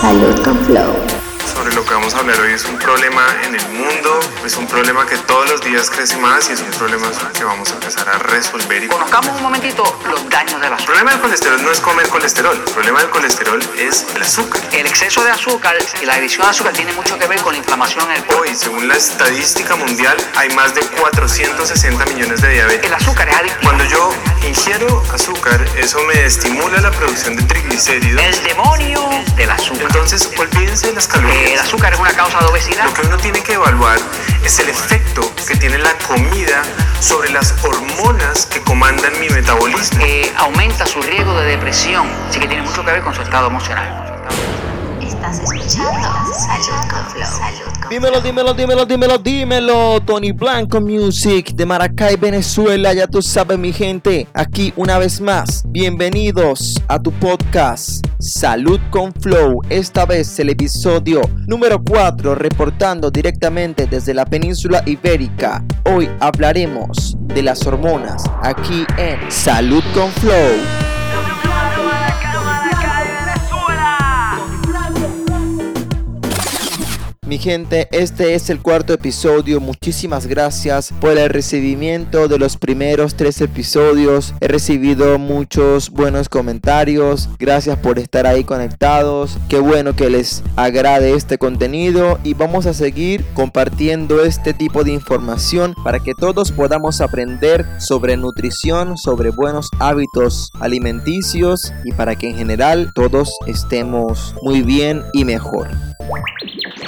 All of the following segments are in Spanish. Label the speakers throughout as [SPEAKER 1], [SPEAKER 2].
[SPEAKER 1] Salud con Flow
[SPEAKER 2] sobre lo que vamos a hablar hoy es un problema en el mundo, es un problema que todos los días crece más y es un problema que vamos a empezar a resolver. Y
[SPEAKER 3] Conozcamos un momentito los daños del azúcar.
[SPEAKER 2] El problema del colesterol no es comer colesterol, el problema del colesterol es el azúcar.
[SPEAKER 3] El exceso de azúcar y la adición de azúcar tiene mucho que ver con la inflamación en el cuerpo.
[SPEAKER 2] Hoy, según la estadística mundial, hay más de 460 millones de diabetes.
[SPEAKER 3] El azúcar es adictivo.
[SPEAKER 2] Cuando yo ingiero azúcar, eso me estimula la producción de triglicéridos.
[SPEAKER 3] El demonio del azúcar.
[SPEAKER 2] Entonces, olvídense de las calorías.
[SPEAKER 3] El azúcar es una causa de obesidad.
[SPEAKER 2] Lo que uno tiene que evaluar es el efecto que tiene la comida sobre las hormonas que comandan mi metabolismo.
[SPEAKER 3] Eh, aumenta su riesgo de depresión, así que tiene mucho que ver con su estado emocional.
[SPEAKER 1] Estás escuchando Salud con Flow. Salud con
[SPEAKER 4] Dímelo, dímelo, dímelo, dímelo, dímelo. Tony Blanco Music de Maracay, Venezuela. Ya tú sabes, mi gente. Aquí una vez más. Bienvenidos a tu podcast Salud con Flow. Esta vez el episodio número 4, reportando directamente desde la península ibérica. Hoy hablaremos de las hormonas aquí en Salud con Flow. Mi gente, este es el cuarto episodio. Muchísimas gracias por el recibimiento de los primeros tres episodios. He recibido muchos buenos comentarios. Gracias por estar ahí conectados. Qué bueno que les agrade este contenido y vamos a seguir compartiendo este tipo de información para que todos podamos aprender sobre nutrición, sobre buenos hábitos alimenticios y para que en general todos estemos muy bien y mejor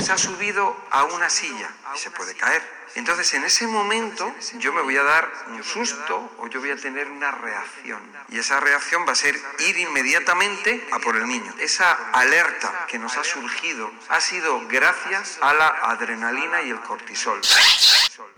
[SPEAKER 2] se ha subido a una silla y se puede caer. Entonces en ese momento yo me voy a dar un susto o yo voy a tener una reacción. Y esa reacción va a ser ir inmediatamente a por el niño. Esa alerta que nos ha surgido ha sido gracias a la adrenalina y el cortisol.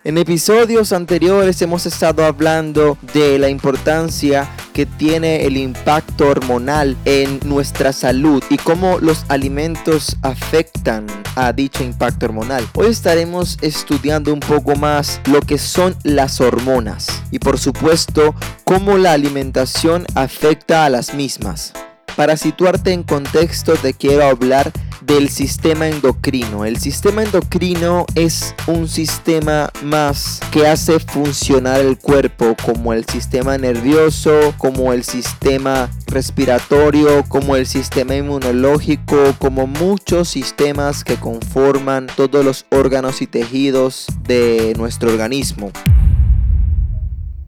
[SPEAKER 4] En episodios anteriores hemos estado hablando de la importancia que tiene el impacto hormonal en nuestra salud y cómo los alimentos afectan a dicho impacto hormonal. Hoy estaremos estudiando un poco más lo que son las hormonas y por supuesto cómo la alimentación afecta a las mismas. Para situarte en contexto te quiero hablar del sistema endocrino. El sistema endocrino es un sistema más que hace funcionar el cuerpo como el sistema nervioso, como el sistema respiratorio, como el sistema inmunológico, como muchos sistemas que conforman todos los órganos y tejidos de nuestro organismo.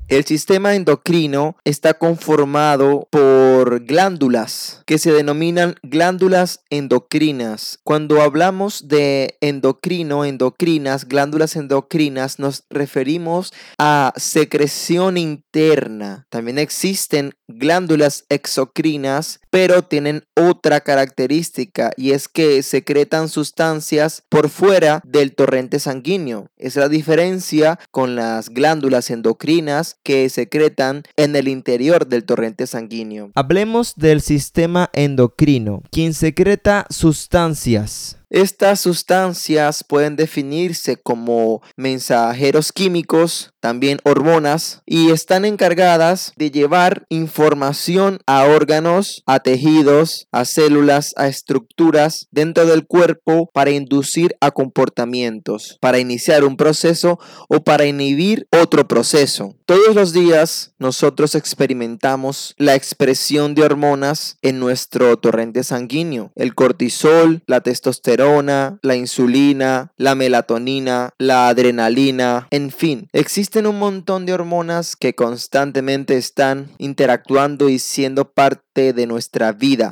[SPEAKER 4] El sistema endocrino está conformado por glándulas que se denominan glándulas endocrinas. Cuando hablamos de endocrino, endocrinas, glándulas endocrinas, nos referimos a secreción interna. También existen glándulas exocrinas, pero tienen otra característica y es que secretan sustancias por fuera del torrente sanguíneo. Es la diferencia con las glándulas endocrinas que secretan en el interior del torrente sanguíneo. Hablemos del sistema endocrino, quien secreta sustancias estas sustancias pueden definirse como mensajeros químicos, también hormonas, y están encargadas de llevar información a órganos, a tejidos, a células, a estructuras dentro del cuerpo para inducir a comportamientos, para iniciar un proceso o para inhibir otro proceso. Todos los días nosotros experimentamos la expresión de hormonas en nuestro torrente sanguíneo, el cortisol, la testosterona, la insulina, la melatonina, la adrenalina, en fin, existen un montón de hormonas que constantemente están interactuando y siendo parte de nuestra vida.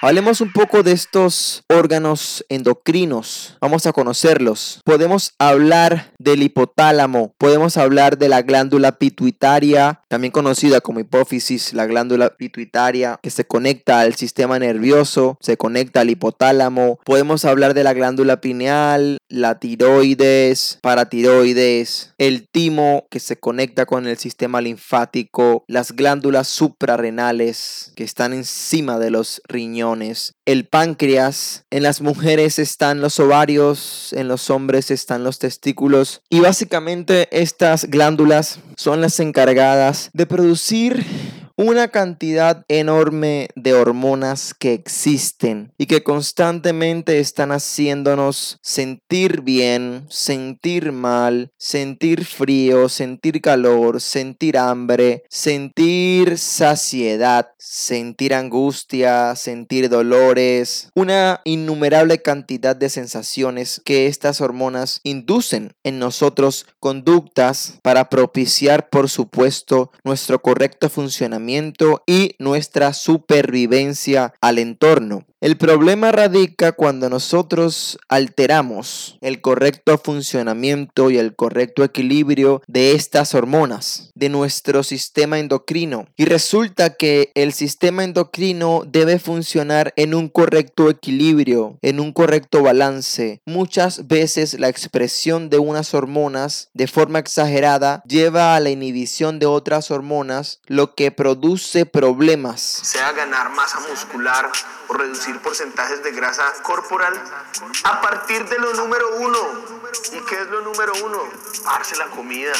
[SPEAKER 4] Hablemos un poco de estos órganos endocrinos. Vamos a conocerlos. Podemos hablar del hipotálamo, podemos hablar de la glándula pituitaria, también conocida como hipófisis, la glándula pituitaria que se conecta al sistema nervioso, se conecta al hipotálamo. Podemos hablar de la glándula pineal, la tiroides, paratiroides, el timo que se conecta con el sistema linfático, las glándulas suprarrenales que están encima de los riñones el páncreas, en las mujeres están los ovarios, en los hombres están los testículos y básicamente estas glándulas son las encargadas de producir una cantidad enorme de hormonas que existen y que constantemente están haciéndonos sentir bien, sentir mal, sentir frío, sentir calor, sentir hambre, sentir saciedad, sentir angustia, sentir dolores, una innumerable cantidad de sensaciones que estas hormonas inducen en nosotros conductas para propiciar, por supuesto, nuestro correcto funcionamiento y nuestra supervivencia al entorno. El problema radica cuando nosotros alteramos el correcto funcionamiento y el correcto equilibrio de estas hormonas, de nuestro sistema endocrino. Y resulta que el sistema endocrino debe funcionar en un correcto equilibrio, en un correcto balance. Muchas veces la expresión de unas hormonas de forma exagerada lleva a la inhibición de otras hormonas, lo que produce problemas.
[SPEAKER 5] Sea ganar masa muscular o reducir porcentajes de grasa corporal a partir de lo número uno. ¿Y qué es lo número uno? Darse la comida.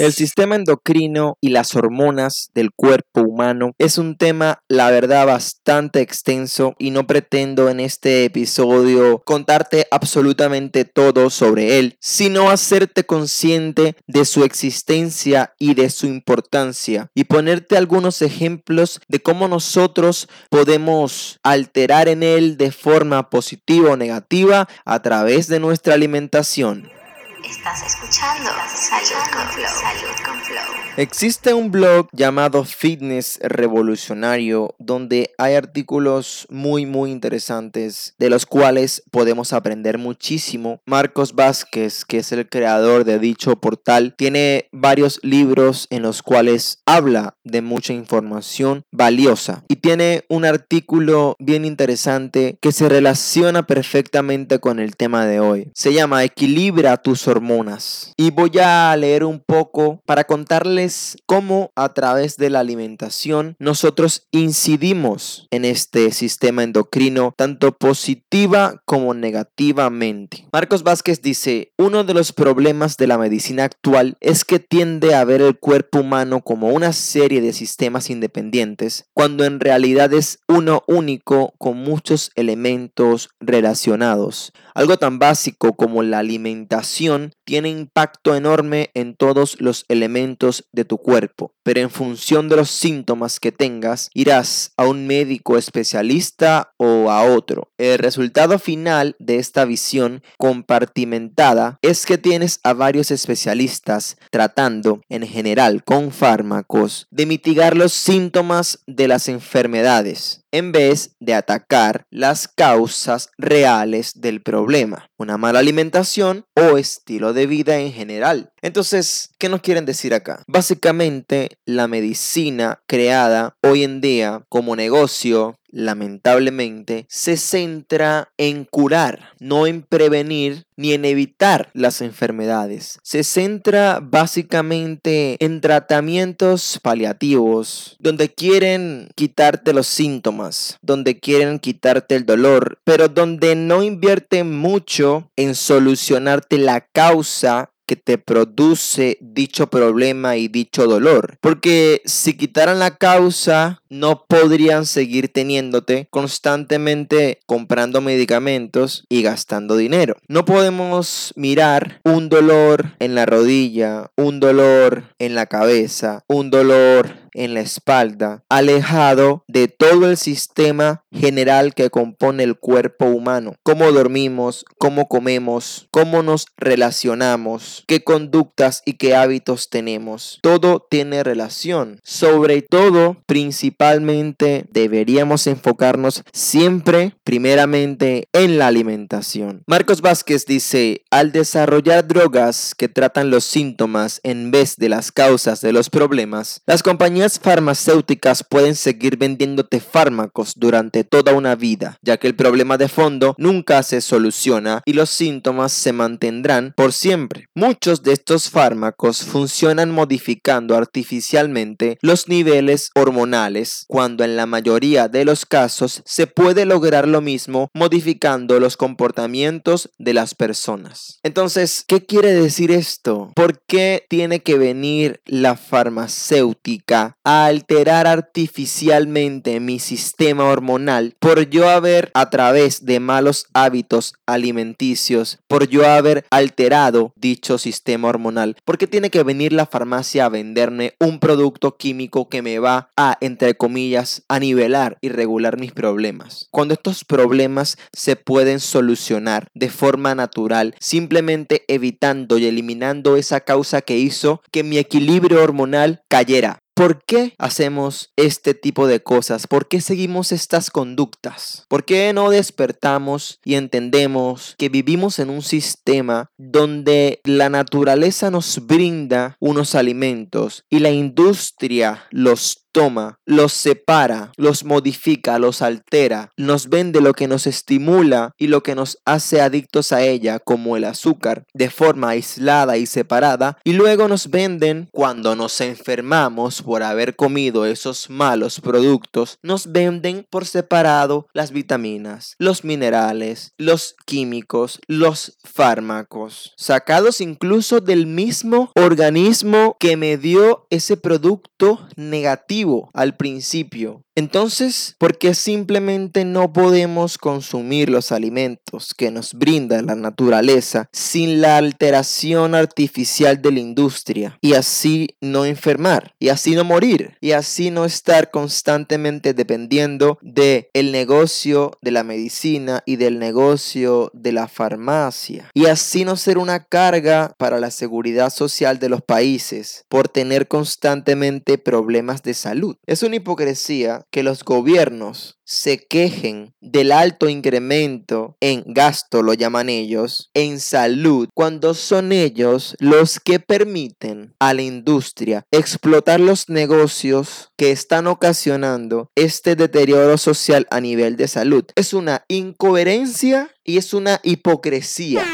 [SPEAKER 4] El sistema endocrino y las hormonas del cuerpo humano es un tema, la verdad, bastante extenso y no pretendo en este episodio contarte absolutamente todo sobre él, sino hacerte consciente de su existencia y de su importancia y ponerte algunos ejemplos de cómo nosotros podemos alterar en él de forma positiva o negativa a través de nuestra alimentación.
[SPEAKER 1] Estás escuchando Salud con Flow. Salud con Flow.
[SPEAKER 4] Existe un blog llamado Fitness Revolucionario donde hay artículos muy muy interesantes de los cuales podemos aprender muchísimo. Marcos Vázquez, que es el creador de dicho portal, tiene varios libros en los cuales habla de mucha información valiosa y tiene un artículo bien interesante que se relaciona perfectamente con el tema de hoy. Se llama Equilibra tus hormonas. Y voy a leer un poco para contarles cómo a través de la alimentación nosotros incidimos en este sistema endocrino tanto positiva como negativamente. Marcos Vázquez dice, uno de los problemas de la medicina actual es que tiende a ver el cuerpo humano como una serie de sistemas independientes, cuando en realidad es uno único con muchos elementos relacionados. Algo tan básico como la alimentación tiene impacto enorme en todos los elementos de tu cuerpo, pero en función de los síntomas que tengas, irás a un médico especialista o a otro. El resultado final de esta visión compartimentada es que tienes a varios especialistas tratando en general con fármacos de mitigar los síntomas de las enfermedades en vez de atacar las causas reales del problema, una mala alimentación o estilo de vida en general. Entonces, ¿qué nos quieren decir acá? Básicamente, la medicina creada hoy en día como negocio lamentablemente, se centra en curar, no en prevenir ni en evitar las enfermedades. Se centra básicamente en tratamientos paliativos, donde quieren quitarte los síntomas, donde quieren quitarte el dolor, pero donde no invierten mucho en solucionarte la causa que te produce dicho problema y dicho dolor. Porque si quitaran la causa, no podrían seguir teniéndote constantemente comprando medicamentos y gastando dinero. No podemos mirar un dolor en la rodilla, un dolor en la cabeza, un dolor en la espalda, alejado de todo el sistema general que compone el cuerpo humano. Cómo dormimos, cómo comemos, cómo nos relacionamos, qué conductas y qué hábitos tenemos. Todo tiene relación. Sobre todo, principalmente, deberíamos enfocarnos siempre, primeramente, en la alimentación. Marcos Vázquez dice, al desarrollar drogas que tratan los síntomas en vez de las causas de los problemas, las compañías compañías farmacéuticas pueden seguir vendiéndote fármacos durante toda una vida, ya que el problema de fondo nunca se soluciona y los síntomas se mantendrán por siempre. Muchos de estos fármacos funcionan modificando artificialmente los niveles hormonales, cuando en la mayoría de los casos se puede lograr lo mismo modificando los comportamientos de las personas. Entonces, ¿qué quiere decir esto? ¿Por qué tiene que venir la farmacéutica a alterar artificialmente mi sistema hormonal por yo haber a través de malos hábitos alimenticios, por yo haber alterado dicho sistema hormonal? ¿Por qué tiene que venir la farmacia a venderme un producto químico que me va a, entre comillas, a nivelar y regular mis problemas? Cuando estos problemas se pueden solucionar de forma natural, simplemente evitando y eliminando esa causa que hizo que mi equilibrio hormonal cayera. ¿Por qué hacemos este tipo de cosas? ¿Por qué seguimos estas conductas? ¿Por qué no despertamos y entendemos que vivimos en un sistema donde la naturaleza nos brinda unos alimentos y la industria los toma, los separa, los modifica, los altera, nos vende lo que nos estimula y lo que nos hace adictos a ella, como el azúcar, de forma aislada y separada, y luego nos venden cuando nos enfermamos por haber comido esos malos productos, nos venden por separado las vitaminas, los minerales, los químicos, los fármacos, sacados incluso del mismo organismo que me dio ese producto negativo al principio. Entonces, ¿por qué simplemente no podemos consumir los alimentos que nos brinda la naturaleza sin la alteración artificial de la industria y así no enfermar y así no morir y así no estar constantemente dependiendo de el negocio de la medicina y del negocio de la farmacia y así no ser una carga para la seguridad social de los países por tener constantemente problemas de salud? Es una hipocresía que los gobiernos se quejen del alto incremento en gasto, lo llaman ellos, en salud, cuando son ellos los que permiten a la industria explotar los negocios que están ocasionando este deterioro social a nivel de salud. Es una incoherencia y es una hipocresía.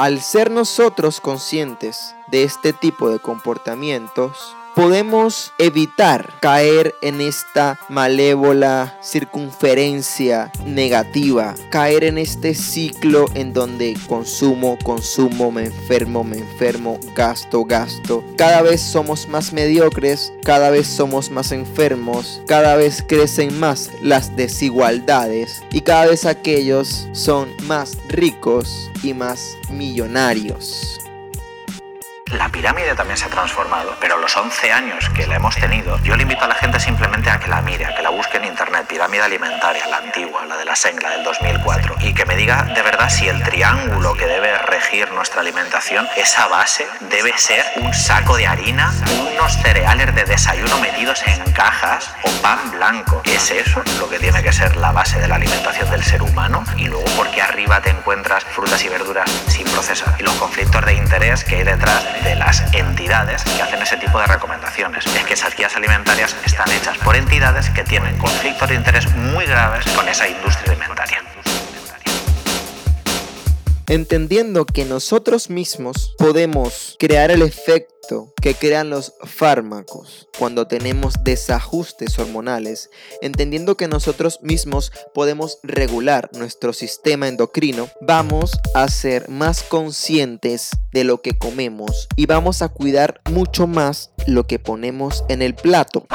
[SPEAKER 4] Al ser nosotros conscientes de este tipo de comportamientos, podemos evitar caer en esta malévola circunferencia negativa, caer en este ciclo en donde consumo, consumo, me enfermo, me enfermo, gasto, gasto. Cada vez somos más mediocres, cada vez somos más enfermos, cada vez crecen más las desigualdades y cada vez aquellos son más ricos y más millonarios.
[SPEAKER 6] La pirámide también se ha transformado, pero los 11 años que la hemos tenido, yo le invito a la gente simplemente a que la mire, a que la busque en internet, pirámide alimentaria, la antigua, la de la Sengla del 2004, y que me diga de verdad si el triángulo que debe regir nuestra alimentación, esa base debe ser un saco de harina, unos cereales de desayuno metidos en cajas o pan blanco. ¿Es eso lo que tiene que ser la base de la alimentación del ser humano? Y luego, ¿por qué arriba te encuentras frutas y verduras sin procesar? Y los conflictos de interés que hay detrás de las entidades que hacen ese tipo de recomendaciones. Es que esas guías alimentarias están hechas por entidades que tienen conflictos de interés muy graves con esa industria alimentaria.
[SPEAKER 4] Entendiendo que nosotros mismos podemos crear el efecto que crean los fármacos cuando tenemos desajustes hormonales, entendiendo que nosotros mismos podemos regular nuestro sistema endocrino, vamos a ser más conscientes de lo que comemos y vamos a cuidar mucho más lo que ponemos en el plato.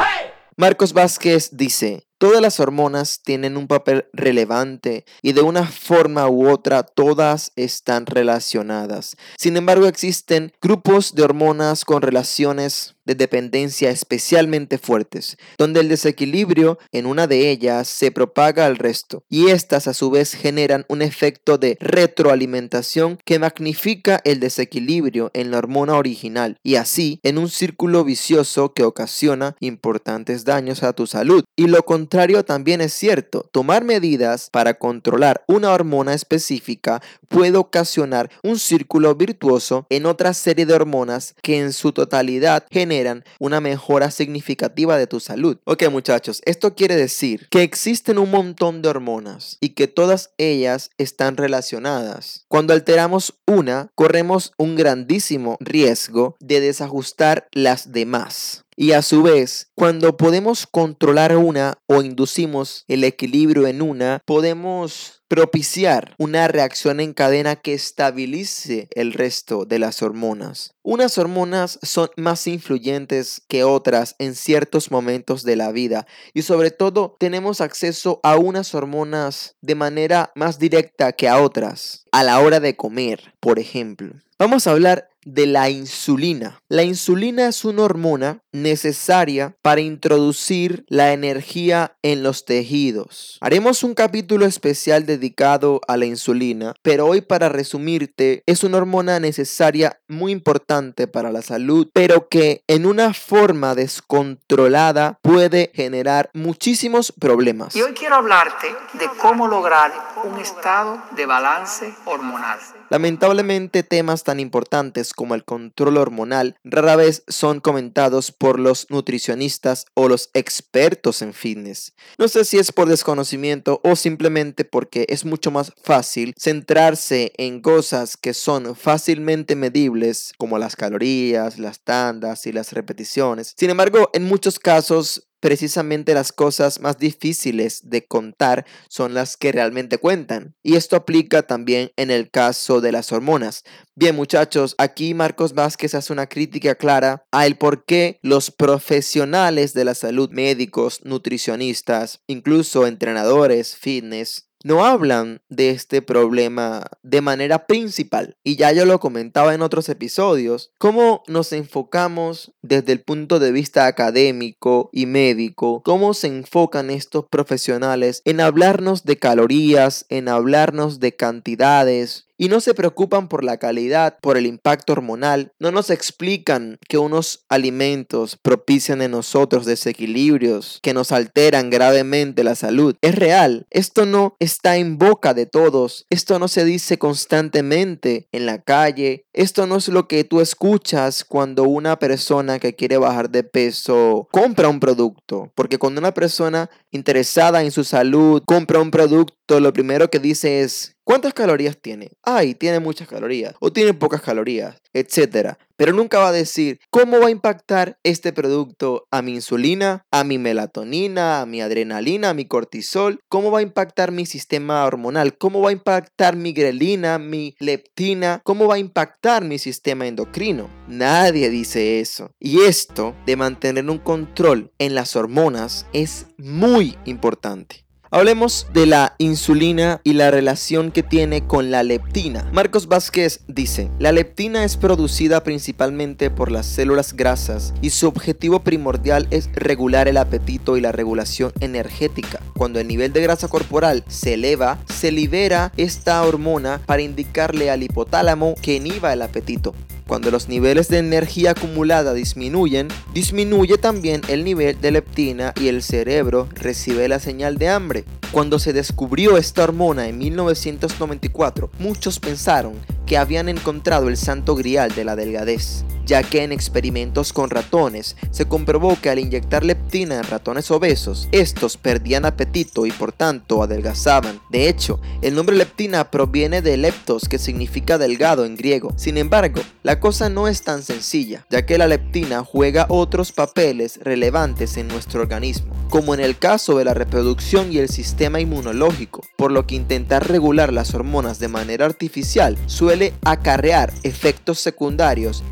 [SPEAKER 4] Marcos Vázquez dice, Todas las hormonas tienen un papel relevante y de una forma u otra todas están relacionadas. Sin embargo, existen grupos de hormonas con relaciones de dependencia especialmente fuertes, donde el desequilibrio en una de ellas se propaga al resto, y estas a su vez generan un efecto de retroalimentación que magnifica el desequilibrio en la hormona original, y así en un círculo vicioso que ocasiona importantes daños a tu salud. Y lo contrario también es cierto, tomar medidas para controlar una hormona específica puede ocasionar un círculo virtuoso en otra serie de hormonas que en su totalidad generan una mejora significativa de tu salud. Ok muchachos, esto quiere decir que existen un montón de hormonas y que todas ellas están relacionadas. Cuando alteramos una, corremos un grandísimo riesgo de desajustar las demás. Y a su vez, cuando podemos controlar una o inducimos el equilibrio en una, podemos propiciar una reacción en cadena que estabilice el resto de las hormonas. Unas hormonas son más influyentes que otras en ciertos momentos de la vida y sobre todo tenemos acceso a unas hormonas de manera más directa que a otras a la hora de comer, por ejemplo. Vamos a hablar de la insulina. La insulina es una hormona necesaria para introducir la energía en los tejidos. Haremos un capítulo especial dedicado a la insulina, pero hoy para resumirte, es una hormona necesaria muy importante para la salud, pero que en una forma descontrolada puede generar muchísimos problemas.
[SPEAKER 3] Y hoy quiero hablarte de cómo lograr un estado de balance hormonal.
[SPEAKER 4] Lamentablemente temas tan importantes como el control hormonal rara vez son comentados por los nutricionistas o los expertos en fitness. No sé si es por desconocimiento o simplemente porque es mucho más fácil centrarse en cosas que son fácilmente medibles como las calorías, las tandas y las repeticiones. Sin embargo, en muchos casos precisamente las cosas más difíciles de contar son las que realmente cuentan. Y esto aplica también en el caso de las hormonas. Bien muchachos, aquí Marcos Vázquez hace una crítica clara a el por qué los profesionales de la salud, médicos, nutricionistas, incluso entrenadores, fitness, no hablan de este problema de manera principal. Y ya yo lo comentaba en otros episodios, cómo nos enfocamos desde el punto de vista académico y médico, cómo se enfocan estos profesionales en hablarnos de calorías, en hablarnos de cantidades, y no se preocupan por la calidad, por el impacto hormonal, no nos explican que unos alimentos propician en nosotros desequilibrios que nos alteran gravemente la salud. Es real, esto no está en boca de todos, esto no se dice constantemente en la calle, esto no es lo que tú escuchas cuando una persona que quiere bajar de peso compra un producto, porque cuando una persona interesada en su salud compra un producto, lo primero que dice es ¿Cuántas calorías tiene? Ay, tiene muchas calorías o tiene pocas calorías, etcétera. Pero nunca va a decir cómo va a impactar este producto a mi insulina, a mi melatonina, a mi adrenalina, a mi cortisol, cómo va a impactar mi sistema hormonal, cómo va a impactar mi grelina, mi leptina, cómo va a impactar mi sistema endocrino. Nadie dice eso. Y esto de mantener un control en las hormonas es muy importante. Hablemos de la insulina y la relación que tiene con la leptina. Marcos Vázquez dice, la leptina es producida principalmente por las células grasas y su objetivo primordial es regular el apetito y la regulación energética. Cuando el nivel de grasa corporal se eleva, se libera esta hormona para indicarle al hipotálamo que inhiba el apetito. Cuando los niveles de energía acumulada disminuyen, disminuye también el nivel de leptina y el cerebro recibe la señal de hambre. Cuando se descubrió esta hormona en 1994, muchos pensaron que habían encontrado el santo grial de la delgadez, ya que en experimentos con ratones se comprobó que al inyectar leptina en ratones obesos, estos perdían apetito y por tanto adelgazaban. De hecho, el nombre leptina proviene de leptos, que significa delgado en griego. Sin embargo, la cosa no es tan sencilla, ya que la leptina juega otros papeles relevantes en nuestro organismo, como en el caso de la reproducción y el sistema inmunológico, por lo que intentar regular las hormonas de manera artificial suele acarrear efectos secundarios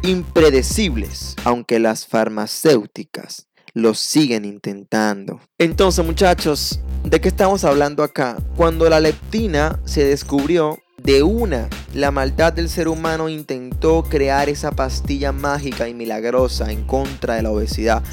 [SPEAKER 4] impredecibles, aunque las farmacéuticas lo siguen intentando. Entonces muchachos, ¿de qué estamos hablando acá? Cuando la leptina se descubrió, de una, la maldad del ser humano intentó crear esa pastilla mágica y milagrosa en contra de la obesidad.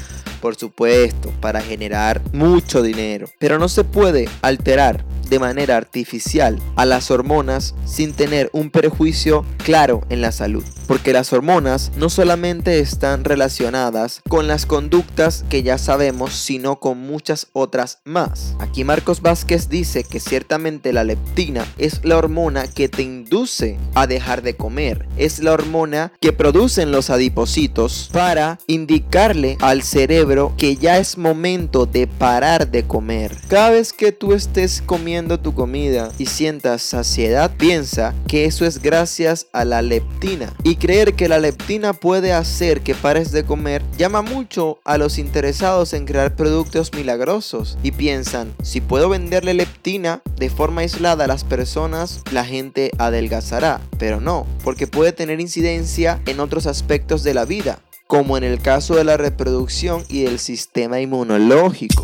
[SPEAKER 4] Por supuesto, para generar mucho dinero. Pero no se puede alterar de manera artificial a las hormonas sin tener un perjuicio claro en la salud. Porque las hormonas no solamente están relacionadas con las conductas que ya sabemos, sino con muchas otras más. Aquí Marcos Vázquez dice que ciertamente la leptina es la hormona que te induce a dejar de comer. Es la hormona que producen los adipocitos para indicarle al cerebro que ya es momento de parar de comer. Cada vez que tú estés comiendo tu comida y sientas saciedad, piensa que eso es gracias a la leptina. Y creer que la leptina puede hacer que pares de comer llama mucho a los interesados en crear productos milagrosos y piensan, si puedo venderle leptina de forma aislada a las personas, la gente adelgazará. Pero no, porque puede tener incidencia en otros aspectos de la vida como en el caso de la reproducción y del sistema inmunológico.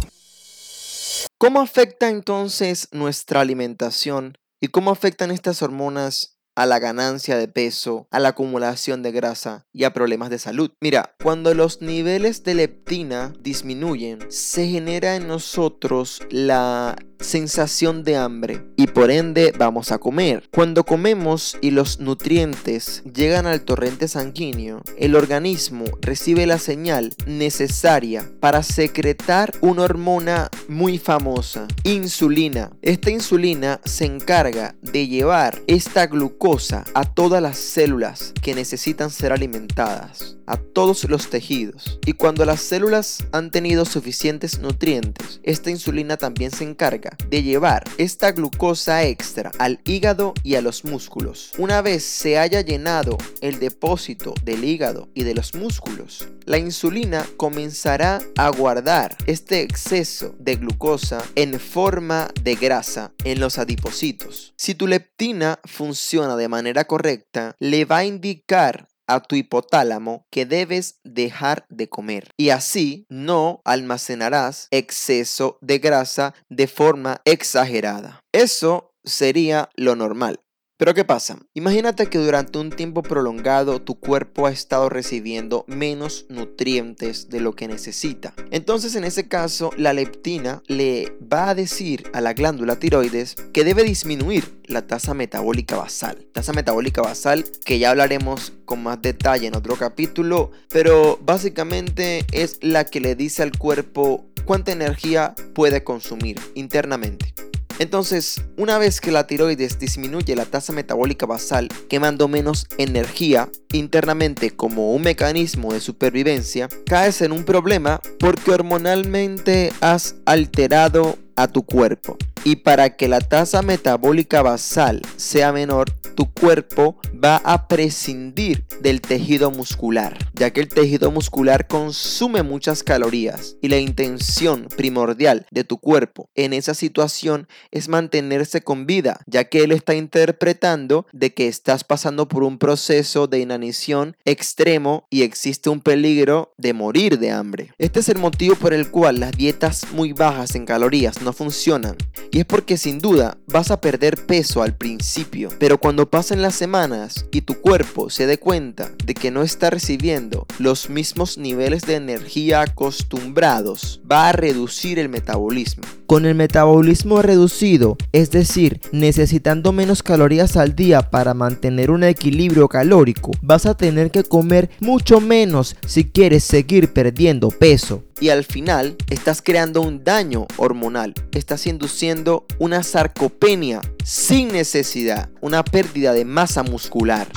[SPEAKER 4] ¿Cómo afecta entonces nuestra alimentación y cómo afectan estas hormonas a la ganancia de peso, a la acumulación de grasa y a problemas de salud. Mira, cuando los niveles de leptina disminuyen, se genera en nosotros la sensación de hambre y por ende vamos a comer. Cuando comemos y los nutrientes llegan al torrente sanguíneo, el organismo recibe la señal necesaria para secretar una hormona muy famosa, insulina. Esta insulina se encarga de llevar esta glucosa a todas las células que necesitan ser alimentadas, a todos los tejidos. Y cuando las células han tenido suficientes nutrientes, esta insulina también se encarga de llevar esta glucosa extra al hígado y a los músculos. Una vez se haya llenado el depósito del hígado y de los músculos, la insulina comenzará a guardar este exceso de glucosa en forma de grasa en los adipocitos. Si tu leptina funciona de manera correcta, le va a indicar a tu hipotálamo que debes dejar de comer y así no almacenarás exceso de grasa de forma exagerada. Eso sería lo normal. Pero ¿qué pasa? Imagínate que durante un tiempo prolongado tu cuerpo ha estado recibiendo menos nutrientes de lo que necesita. Entonces en ese caso la leptina le va a decir a la glándula tiroides que debe disminuir la tasa metabólica basal. Tasa metabólica basal que ya hablaremos con más detalle en otro capítulo, pero básicamente es la que le dice al cuerpo cuánta energía puede consumir internamente. Entonces, una vez que la tiroides disminuye la tasa metabólica basal, quemando menos energía internamente como un mecanismo de supervivencia, caes en un problema porque hormonalmente has alterado a tu cuerpo. Y para que la tasa metabólica basal sea menor, tu cuerpo va a prescindir del tejido muscular, ya que el tejido muscular consume muchas calorías y la intención primordial de tu cuerpo en esa situación es mantenerse con vida, ya que él está interpretando de que estás pasando por un proceso de inanición extremo y existe un peligro de morir de hambre. Este es el motivo por el cual las dietas muy bajas en calorías no funcionan y es porque sin duda vas a perder peso al principio, pero cuando pasen las semanas y tu cuerpo se dé cuenta de que no está recibiendo los mismos niveles de energía acostumbrados, va a reducir el metabolismo. Con el metabolismo reducido, es decir, necesitando menos calorías al día para mantener un equilibrio calórico, vas a tener que comer mucho menos si quieres seguir perdiendo peso y al final estás creando un daño hormonal, estás induciendo una sarcopenia sin necesidad, una pérdida de masa muscular.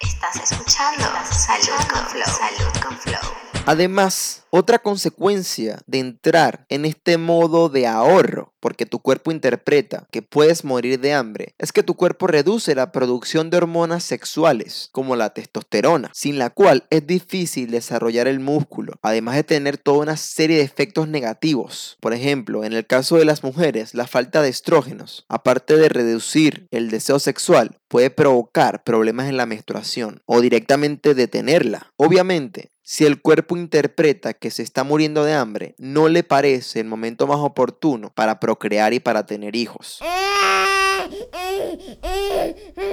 [SPEAKER 1] Estás escuchando Salud con Flow. Salud con Flow.
[SPEAKER 4] Además, otra consecuencia de entrar en este modo de ahorro, porque tu cuerpo interpreta que puedes morir de hambre, es que tu cuerpo reduce la producción de hormonas sexuales, como la testosterona, sin la cual es difícil desarrollar el músculo, además de tener toda una serie de efectos negativos. Por ejemplo, en el caso de las mujeres, la falta de estrógenos, aparte de reducir el deseo sexual, puede provocar problemas en la menstruación o directamente detenerla. Obviamente, si el cuerpo interpreta que se está muriendo de hambre, no le parece el momento más oportuno para procrear y para tener hijos.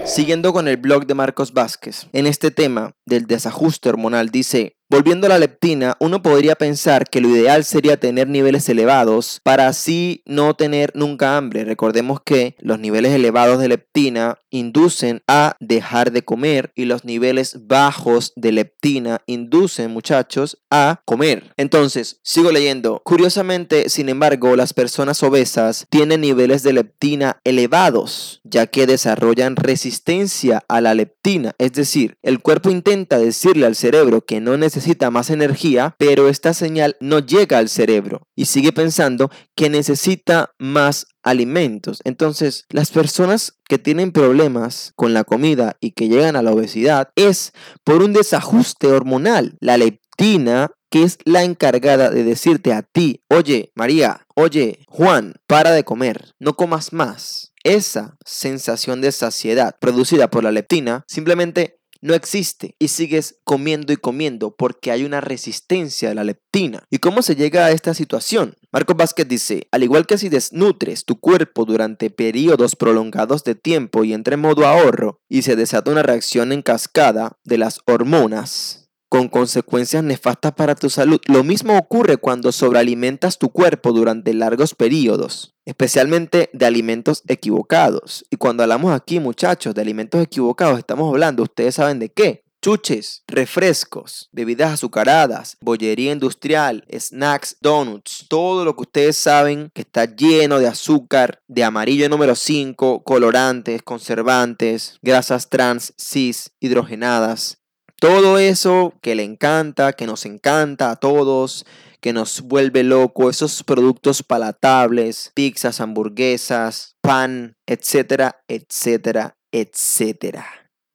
[SPEAKER 4] Siguiendo con el blog de Marcos Vázquez, en este tema del desajuste hormonal dice, Volviendo a la leptina, uno podría pensar que lo ideal sería tener niveles elevados para así no tener nunca hambre. Recordemos que los niveles elevados de leptina inducen a dejar de comer y los niveles bajos de leptina inducen, muchachos, a comer. Entonces, sigo leyendo. Curiosamente, sin embargo, las personas obesas tienen niveles de leptina elevados, ya que desarrollan resistencia a la leptina. Es decir, el cuerpo intenta decirle al cerebro que no necesita más energía, pero esta señal no llega al cerebro y sigue pensando que necesita más alimentos. Entonces, las personas que tienen problemas con la comida y que llegan a la obesidad es por un desajuste hormonal. La leptina que es la encargada de decirte a ti, oye, María, oye, Juan, para de comer, no comas más. Esa sensación de saciedad producida por la leptina simplemente no existe y sigues comiendo y comiendo porque hay una resistencia de la leptina. ¿Y cómo se llega a esta situación? Marco Vázquez dice, al igual que si desnutres tu cuerpo durante periodos prolongados de tiempo y entre en modo ahorro y se desata una reacción en cascada de las hormonas, con consecuencias nefastas para tu salud. Lo mismo ocurre cuando sobrealimentas tu cuerpo durante largos periodos, especialmente de alimentos equivocados. Y cuando hablamos aquí, muchachos, de alimentos equivocados, estamos hablando, ustedes saben de qué. Chuches, refrescos, bebidas azucaradas, bollería industrial, snacks, donuts, todo lo que ustedes saben que está lleno de azúcar, de amarillo número 5, colorantes, conservantes, grasas trans, cis, hidrogenadas, todo eso que le encanta, que nos encanta a todos, que nos vuelve loco, esos productos palatables, pizzas, hamburguesas, pan, etcétera, etcétera, etcétera.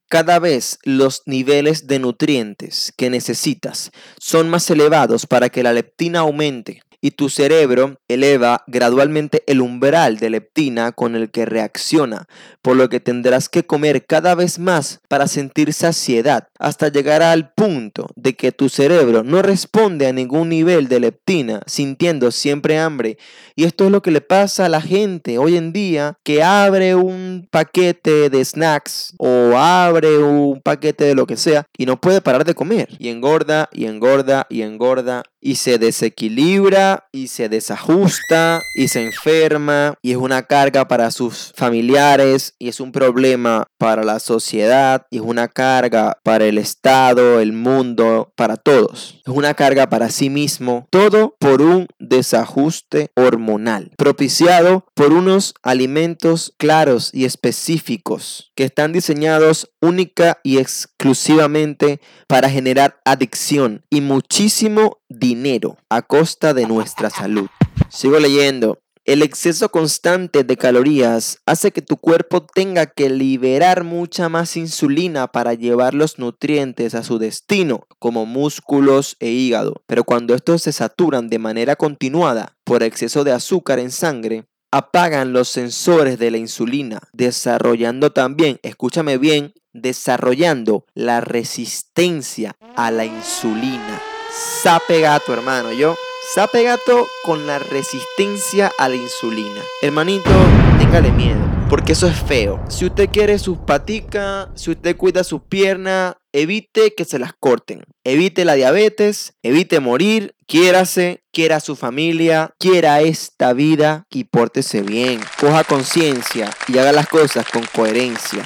[SPEAKER 4] Cada vez los niveles de nutrientes que necesitas son más elevados para que la leptina aumente y tu cerebro eleva gradualmente el umbral de leptina con el que reacciona, por lo que tendrás que comer cada vez más para sentir saciedad, hasta llegar al punto de que tu cerebro no responde a ningún nivel de leptina, sintiendo siempre hambre. Y esto es lo que le pasa a la gente hoy en día que abre un paquete de snacks o abre un paquete de lo que sea y no puede parar de comer. Y engorda y engorda y engorda y se desequilibra y se desajusta y se enferma y es una carga para sus familiares y es un problema para la sociedad y es una carga para el Estado, el mundo, para todos. Es una carga para sí mismo, todo por un desajuste hormonal propiciado por unos alimentos claros y específicos que están diseñados única y exclusivamente para generar adicción y muchísimo dinero a costa de nuestra salud. Sigo leyendo. El exceso constante de calorías hace que tu cuerpo tenga que liberar mucha más insulina para llevar los nutrientes a su destino, como músculos e hígado. Pero cuando estos se saturan de manera continuada por exceso de azúcar en sangre, apagan los sensores de la insulina, desarrollando también, escúchame bien, desarrollando la resistencia a la insulina. Sape gato, hermano, yo. Sape gato con la resistencia a la insulina. Hermanito, téngale miedo, porque eso es feo. Si usted quiere sus paticas, si usted cuida sus piernas, evite que se las corten. Evite la diabetes, evite morir, quiérase, quiera su familia, quiera esta vida y pórtese bien. Coja conciencia y haga las cosas con coherencia.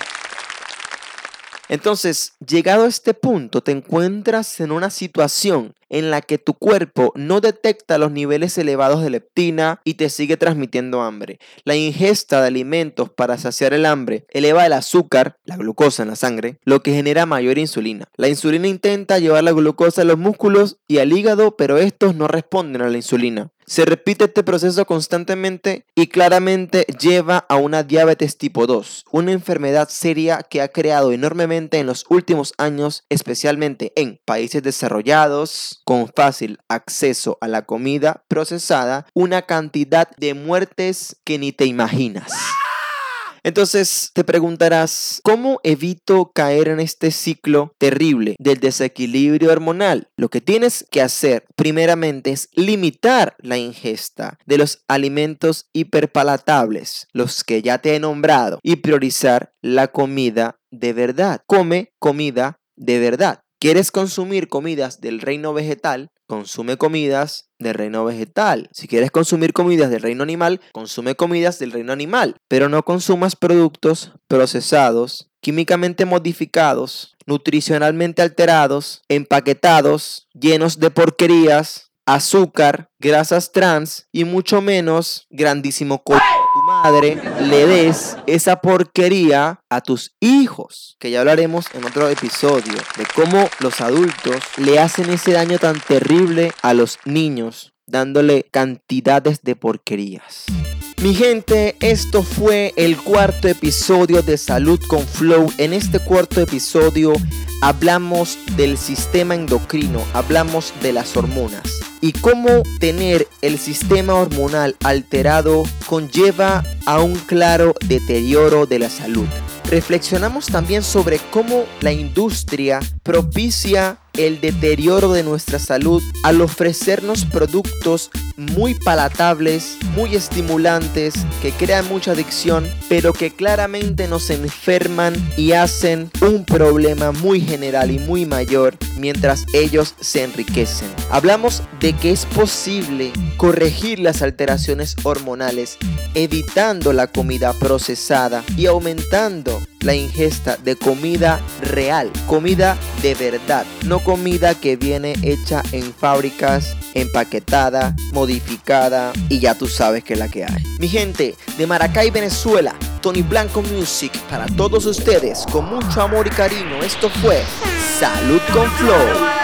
[SPEAKER 4] Entonces, llegado a este punto, te encuentras en una situación en la que tu cuerpo no detecta los niveles elevados de leptina y te sigue transmitiendo hambre. La ingesta de alimentos para saciar el hambre eleva el azúcar, la glucosa en la sangre, lo que genera mayor insulina. La insulina intenta llevar la glucosa a los músculos y al hígado, pero estos no responden a la insulina. Se repite este proceso constantemente y claramente lleva a una diabetes tipo 2, una enfermedad seria que ha creado enormemente en los últimos años, especialmente en países desarrollados, con fácil acceso a la comida procesada, una cantidad de muertes que ni te imaginas. Entonces te preguntarás, ¿cómo evito caer en este ciclo terrible del desequilibrio hormonal? Lo que tienes que hacer primeramente es limitar la ingesta de los alimentos hiperpalatables, los que ya te he nombrado, y priorizar la comida de verdad. Come comida de verdad. ¿Quieres consumir comidas del reino vegetal? Consume comidas del reino vegetal. Si quieres consumir comidas del reino animal, consume comidas del reino animal. Pero no consumas productos procesados, químicamente modificados, nutricionalmente alterados, empaquetados, llenos de porquerías, azúcar, grasas trans y mucho menos grandísimo co le des esa porquería a tus hijos, que ya hablaremos en otro episodio de cómo los adultos le hacen ese daño tan terrible a los niños dándole cantidades de porquerías. Mi gente, esto fue el cuarto episodio de Salud con Flow. En este cuarto episodio hablamos del sistema endocrino, hablamos de las hormonas y cómo tener el sistema hormonal alterado conlleva a un claro deterioro de la salud. Reflexionamos también sobre cómo la industria propicia el deterioro de nuestra salud al ofrecernos productos muy palatables, muy estimulantes, que crean mucha adicción, pero que claramente nos enferman y hacen un problema muy general y muy mayor mientras ellos se enriquecen. Hablamos que es posible corregir las alteraciones hormonales evitando la comida procesada y aumentando la ingesta de comida real, comida de verdad, no comida que viene hecha en fábricas, empaquetada, modificada y ya tú sabes que es la que hay. Mi gente de Maracay, Venezuela, Tony Blanco Music para todos ustedes con mucho amor y cariño. Esto fue Salud con Flow.